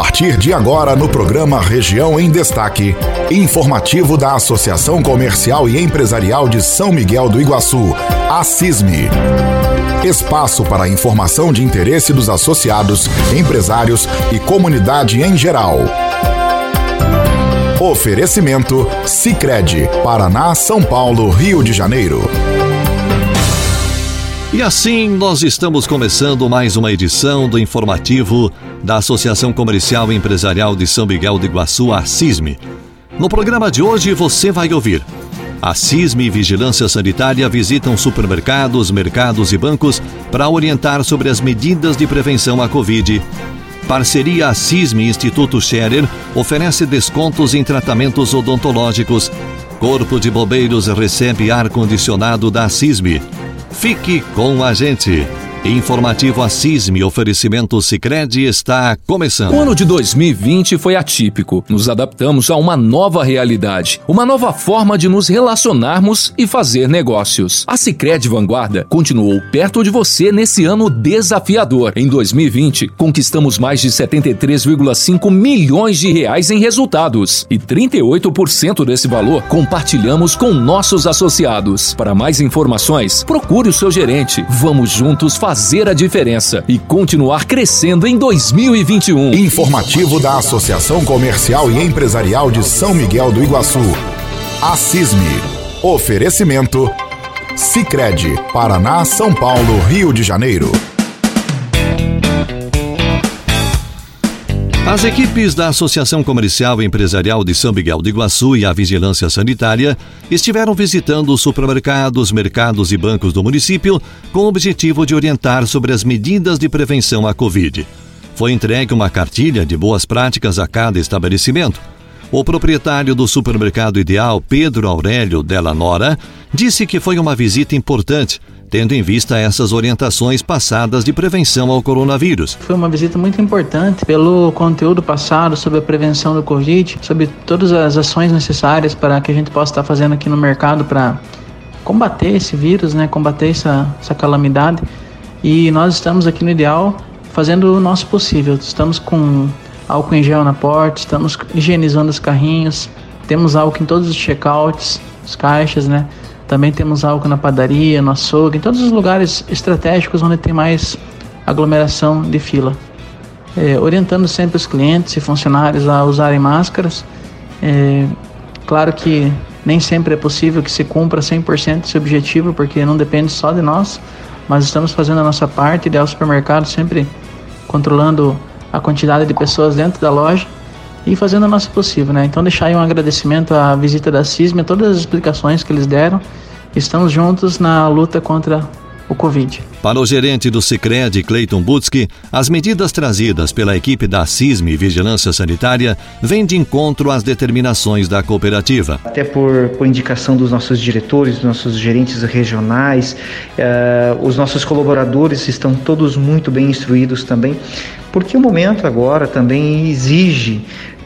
partir de agora no programa Região em Destaque, informativo da Associação Comercial e Empresarial de São Miguel do Iguaçu, a CISME. Espaço para informação de interesse dos associados, empresários e comunidade em geral. Oferecimento Sicredi, Paraná, São Paulo, Rio de Janeiro. E assim nós estamos começando mais uma edição do informativo da Associação Comercial e Empresarial de São Miguel do Iguaçu, a CISME. No programa de hoje você vai ouvir. A CISME e Vigilância Sanitária visitam supermercados, mercados e bancos para orientar sobre as medidas de prevenção à Covid. Parceria CISME Instituto Scherer oferece descontos em tratamentos odontológicos. Corpo de Bombeiros recebe ar-condicionado da CISME. Fique com a gente. Informativo Assisme Oferecimento Sicredi está começando. O ano de 2020 foi atípico. Nos adaptamos a uma nova realidade, uma nova forma de nos relacionarmos e fazer negócios. A Sicredi Vanguarda continuou perto de você nesse ano desafiador. Em 2020, conquistamos mais de 73,5 milhões de reais em resultados e 38% desse valor compartilhamos com nossos associados. Para mais informações, procure o seu gerente. Vamos juntos fazer fazer a diferença e continuar crescendo em 2021. Informativo da Associação Comercial e Empresarial de São Miguel do Iguaçu. A CISME. Oferecimento. Sicredi, Paraná, São Paulo, Rio de Janeiro. As equipes da Associação Comercial e Empresarial de São Miguel do Iguaçu e a Vigilância Sanitária estiveram visitando supermercados, mercados e bancos do município com o objetivo de orientar sobre as medidas de prevenção à Covid. Foi entregue uma cartilha de boas práticas a cada estabelecimento. O proprietário do supermercado Ideal, Pedro Aurélio Della Nora, disse que foi uma visita importante tendo em vista essas orientações passadas de prevenção ao coronavírus. Foi uma visita muito importante pelo conteúdo passado sobre a prevenção do Covid, sobre todas as ações necessárias para que a gente possa estar fazendo aqui no mercado para combater esse vírus, né, combater essa, essa calamidade. E nós estamos aqui no Ideal fazendo o nosso possível. Estamos com álcool em gel na porta, estamos higienizando os carrinhos, temos álcool em todos os checkouts, os caixas, né? Também temos álcool na padaria, no açougue, em todos os lugares estratégicos onde tem mais aglomeração de fila. É, orientando sempre os clientes e funcionários a usarem máscaras. É, claro que nem sempre é possível que se cumpra 100% esse objetivo, porque não depende só de nós, mas estamos fazendo a nossa parte, ideal supermercado sempre controlando a quantidade de pessoas dentro da loja e fazendo o nosso possível, né? Então deixar aí um agradecimento à visita da CISM, a todas as explicações que eles deram. Estamos juntos na luta contra o Covid. Para o gerente do Sicredi, Cleiton Butsky, as medidas trazidas pela equipe da CISM Vigilância Sanitária vêm de encontro às determinações da cooperativa. Até por, por indicação dos nossos diretores, dos nossos gerentes regionais, eh, os nossos colaboradores estão todos muito bem instruídos também, porque o momento agora também exige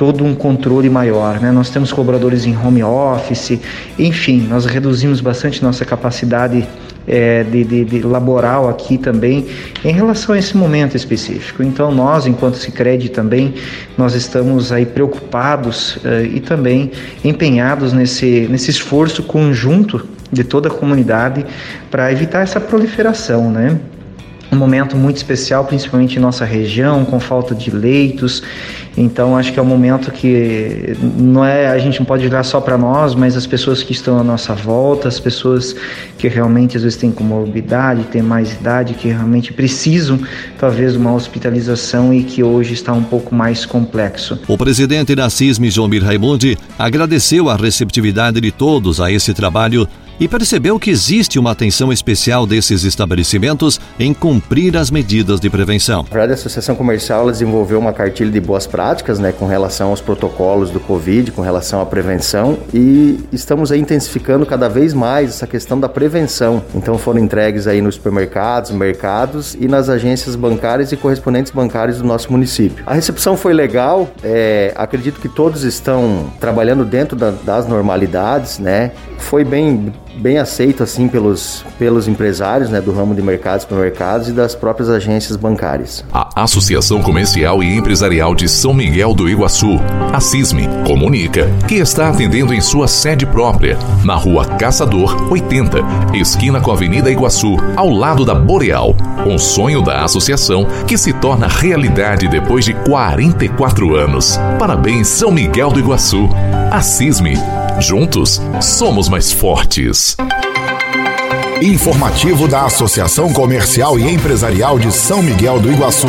todo um controle maior. Né? Nós temos colaboradores em home office, enfim, nós reduzimos bastante nossa capacidade é, de, de, de, laboral aqui também em relação a esse momento específico. Então nós, enquanto Sicredi também, nós estamos aí preocupados uh, e também empenhados nesse, nesse esforço conjunto de toda a comunidade para evitar essa proliferação, né? Um momento muito especial, principalmente em nossa região, com falta de leitos. Então acho que é um momento que não é a gente não pode olhar só para nós, mas as pessoas que estão à nossa volta, as pessoas que realmente às vezes têm comorbidade, têm mais idade, que realmente precisam talvez uma hospitalização e que hoje está um pouco mais complexo. O presidente da CISM, Jomir Raimundi, agradeceu a receptividade de todos a esse trabalho e percebeu que existe uma atenção especial desses estabelecimentos em cumprir as medidas de prevenção. Na verdade, a Associação Comercial desenvolveu uma cartilha de boas práticas né, com relação aos protocolos do Covid, com relação à prevenção e estamos aí intensificando cada vez mais essa questão da prevenção. Então foram entregues aí nos supermercados, mercados e nas agências bancárias e correspondentes bancários do nosso município. A recepção foi legal, é, acredito que todos estão trabalhando dentro da, das normalidades, né? Foi bem, bem aceito assim pelos, pelos empresários né, do ramo de mercados supermercados e das próprias agências bancárias. A Associação Comercial e Empresarial de São Miguel do Iguaçu, a CISME, comunica que está atendendo em sua sede própria, na rua Caçador 80, esquina com a Avenida Iguaçu, ao lado da Boreal. Um sonho da associação que se torna realidade depois de 44 anos. Parabéns, São Miguel do Iguaçu. A CISME Juntos, somos mais fortes. Informativo da Associação Comercial e Empresarial de São Miguel do Iguaçu.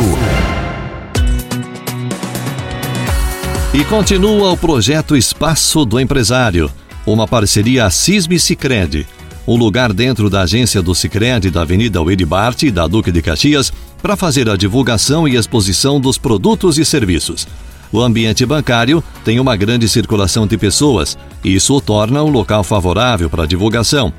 E continua o projeto Espaço do Empresário, uma parceria CISB Sicredi, um lugar dentro da agência do Sicredi da Avenida Willy da Duque de Caxias para fazer a divulgação e exposição dos produtos e serviços. O ambiente bancário tem uma grande circulação de pessoas e isso o torna um local favorável para a divulgação.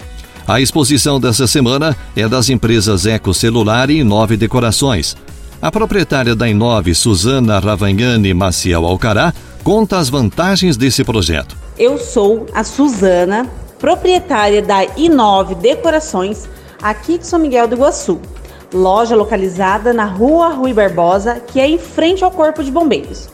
A exposição dessa semana é das empresas Eco Celular e Inove Decorações. A proprietária da Inove, Suzana Ravagnani Maciel Alcará, conta as vantagens desse projeto. Eu sou a Suzana, proprietária da Inove Decorações, aqui de São Miguel do Iguaçu. Loja localizada na Rua Rui Barbosa, que é em frente ao Corpo de Bombeiros.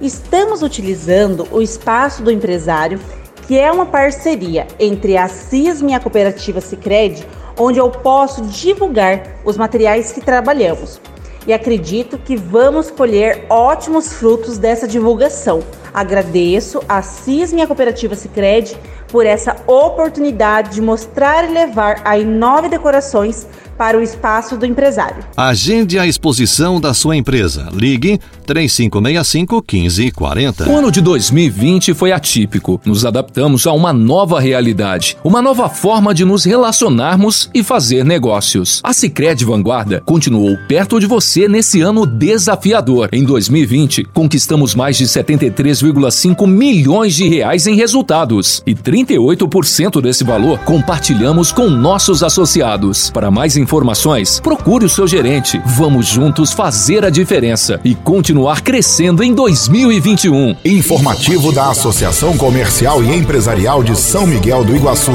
Estamos utilizando o espaço do empresário, que é uma parceria entre a CISM e a cooperativa Sicredi, onde eu posso divulgar os materiais que trabalhamos. E acredito que vamos colher ótimos frutos dessa divulgação. Agradeço a CISM e a cooperativa Sicredi por essa oportunidade de mostrar e levar a Inove Decorações para o espaço do empresário. Agende a exposição da sua empresa. Ligue 3565 1540. O ano de 2020 foi atípico. Nos adaptamos a uma nova realidade, uma nova forma de nos relacionarmos e fazer negócios. A Sicredi Vanguarda continuou perto de você nesse ano desafiador. Em 2020, conquistamos mais de 73,5 milhões de reais em resultados e 38% desse valor compartilhamos com nossos associados. Para mais informações informações, procure o seu gerente. Vamos juntos fazer a diferença e continuar crescendo em 2021. Informativo da Associação Comercial e Empresarial de São Miguel do Iguaçu.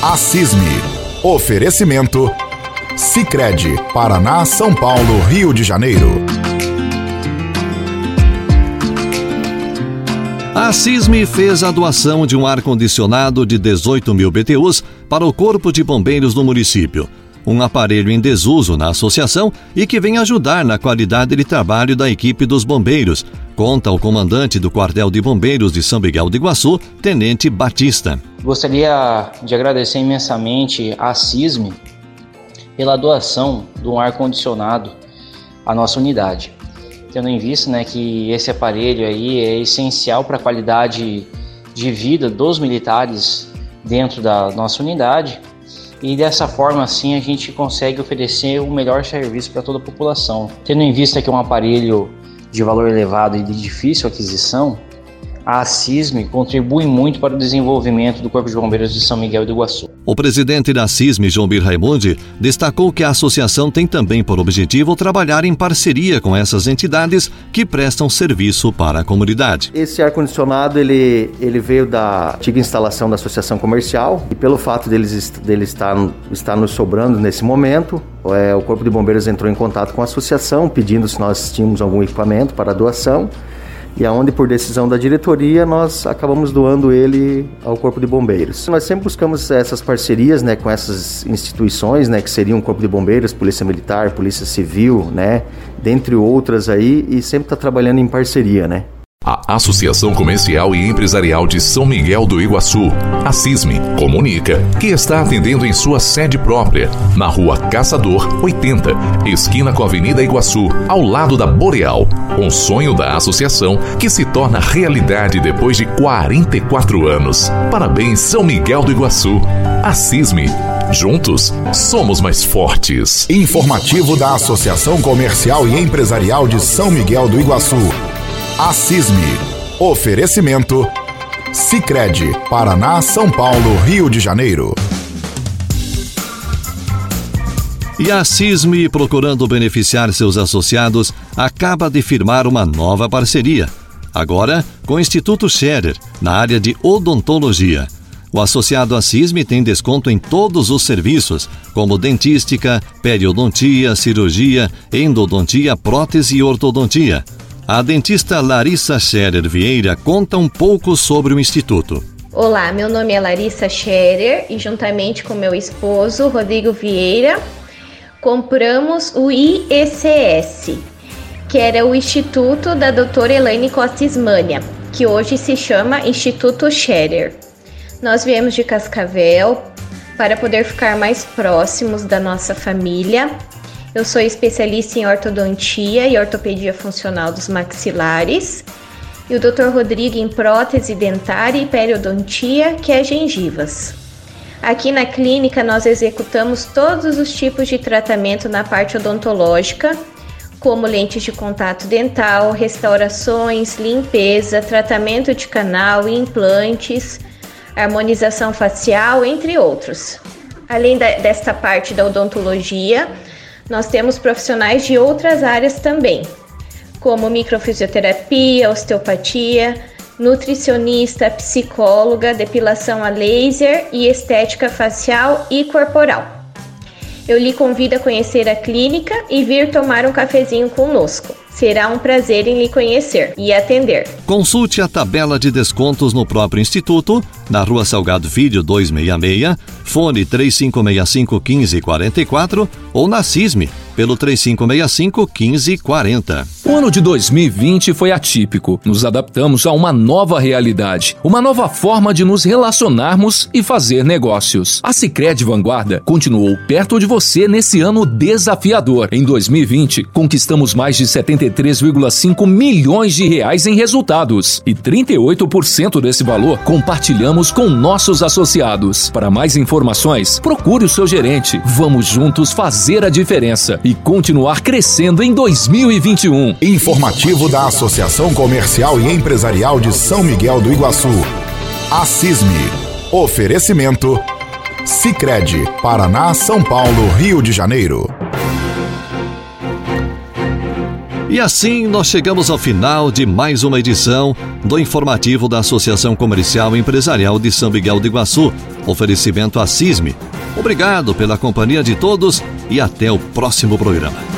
A CISME. Oferecimento. Sicredi, Paraná, São Paulo, Rio de Janeiro. A CISME fez a doação de um ar-condicionado de 18 mil BTUs para o Corpo de Bombeiros do município um aparelho em desuso na associação e que vem ajudar na qualidade de trabalho da equipe dos bombeiros, conta o comandante do Quartel de Bombeiros de São Miguel do Iguaçu, Tenente Batista. Gostaria de agradecer imensamente à CISME pela doação do ar-condicionado à nossa unidade. Tendo em vista né, que esse aparelho aí é essencial para a qualidade de vida dos militares dentro da nossa unidade e dessa forma assim a gente consegue oferecer o melhor serviço para toda a população. Tendo em vista que é um aparelho de valor elevado e de difícil aquisição, a CISME contribui muito para o desenvolvimento do Corpo de Bombeiros de São Miguel do Iguaçu. O presidente da CISME, João Bir Raimundi, destacou que a associação tem também por objetivo trabalhar em parceria com essas entidades que prestam serviço para a comunidade. Esse ar-condicionado ele, ele veio da antiga instalação da associação comercial e pelo fato deles dele estar, estar nos sobrando nesse momento, é, o Corpo de Bombeiros entrou em contato com a associação pedindo se nós tínhamos algum equipamento para doação e aonde por decisão da diretoria nós acabamos doando ele ao Corpo de Bombeiros. Nós sempre buscamos essas parcerias, né, com essas instituições, né, que seriam Corpo de Bombeiros, Polícia Militar, Polícia Civil, né, dentre outras aí, e sempre está trabalhando em parceria, né. A Associação Comercial e Empresarial de São Miguel do Iguaçu, a CISME, comunica que está atendendo em sua sede própria, na rua Caçador 80, esquina com a Avenida Iguaçu, ao lado da Boreal. Um sonho da associação que se torna realidade depois de 44 anos. Parabéns, São Miguel do Iguaçu. A CISME. Juntos, somos mais fortes. Informativo da Associação Comercial e Empresarial de São Miguel do Iguaçu. A CISME. Oferecimento. Sicredi, Paraná, São Paulo, Rio de Janeiro. E a CISME, procurando beneficiar seus associados, acaba de firmar uma nova parceria. Agora com o Instituto Scherer, na área de odontologia O associado à CISM tem desconto em todos os serviços, como dentística, periodontia, cirurgia, endodontia, prótese e ortodontia. A dentista Larissa Scherer Vieira conta um pouco sobre o Instituto. Olá, meu nome é Larissa Scherer e juntamente com meu esposo Rodrigo Vieira compramos o IECS, que era o Instituto da doutora Elaine Costa Ismânia, que hoje se chama Instituto Scherer. Nós viemos de Cascavel para poder ficar mais próximos da nossa família. Eu sou especialista em ortodontia e ortopedia funcional dos maxilares e o Dr. Rodrigo em prótese dentária e periodontia, que é gengivas. Aqui na clínica nós executamos todos os tipos de tratamento na parte odontológica, como lentes de contato dental, restaurações, limpeza, tratamento de canal, implantes, harmonização facial, entre outros. Além da, desta parte da odontologia, nós temos profissionais de outras áreas também, como microfisioterapia, osteopatia, nutricionista, psicóloga, depilação a laser e estética facial e corporal. Eu lhe convido a conhecer a clínica e vir tomar um cafezinho conosco. Será um prazer em lhe conhecer e atender. Consulte a tabela de descontos no próprio Instituto, na Rua Salgado Filho 266, fone 3565 1544 ou na CISME pelo 3565 1540. O ano de 2020 foi atípico. Nos adaptamos a uma nova realidade, uma nova forma de nos relacionarmos e fazer negócios. A Sicredi Vanguarda continuou perto de você nesse ano desafiador. Em 2020, conquistamos mais de 73,5 milhões de reais em resultados e 38% desse valor compartilhamos com nossos associados. Para mais informações, procure o seu gerente. Vamos juntos fazer a diferença e continuar crescendo em 2021. Informativo da Associação Comercial e Empresarial de São Miguel do Iguaçu. A. Oferecimento. Sicredi, Paraná, São Paulo, Rio de Janeiro. E assim nós chegamos ao final de mais uma edição do informativo da Associação Comercial e Empresarial de São Miguel do Iguaçu. Oferecimento à CISME. Obrigado pela companhia de todos e até o próximo programa.